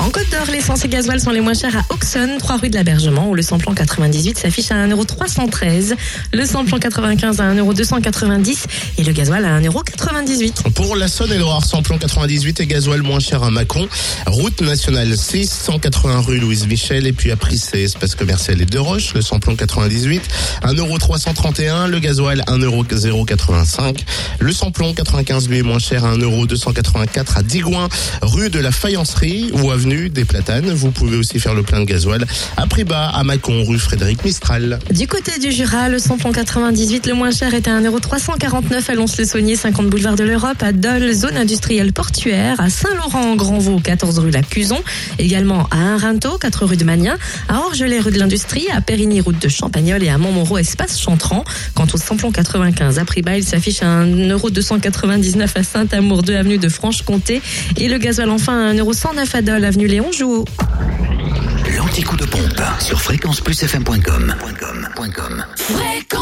En Côte d'Or, l'essence et gasoil sont les moins chers à Auxonne, 3 rue de l'Abergement, où le samplon 98 s'affiche à 1,313€, le samplon 95 à 1,290€ et le gasoil à 1,98€. Pour la Saône-et-Loire, samplon 98 et gasoil moins cher à Mâcon. Route nationale 6, 180 rue Louise Michel. Et puis après, c'est espace commercial et de Roche, le samplon 98, 1,331€, le gasoil 1,085€. Le samplon 95 lui est moins cher à 1,284€ à Digoin, rue de la Faïencerie ou des Platanes. Vous pouvez aussi faire le plein de gasoil à rue Frédéric Mistral. Du côté du Jura, le samplon 98, le moins cher est à 1,349€ à Lons-le-Saunier, 50 boulevard de l'Europe, à Dole, zone industrielle portuaire, à Saint-Laurent-en-Grandvaux, 14 rue La Cuson, également à Arinto, 4 rue de Magnin, à Orgelet, rue de l'Industrie, à Périgny, route de Champagnol et à Montmoreau, espace Chantran. Quant au samplon 95 à prix il s'affiche à 1,299€ à Saint-Amour, 2 avenue de Franche-Comté et le gasoil enfin à 1,109€ à Dole, avenue Léon Jouot. L'anti-coup de pompe sur fréquenceplusfm.com. Fréquence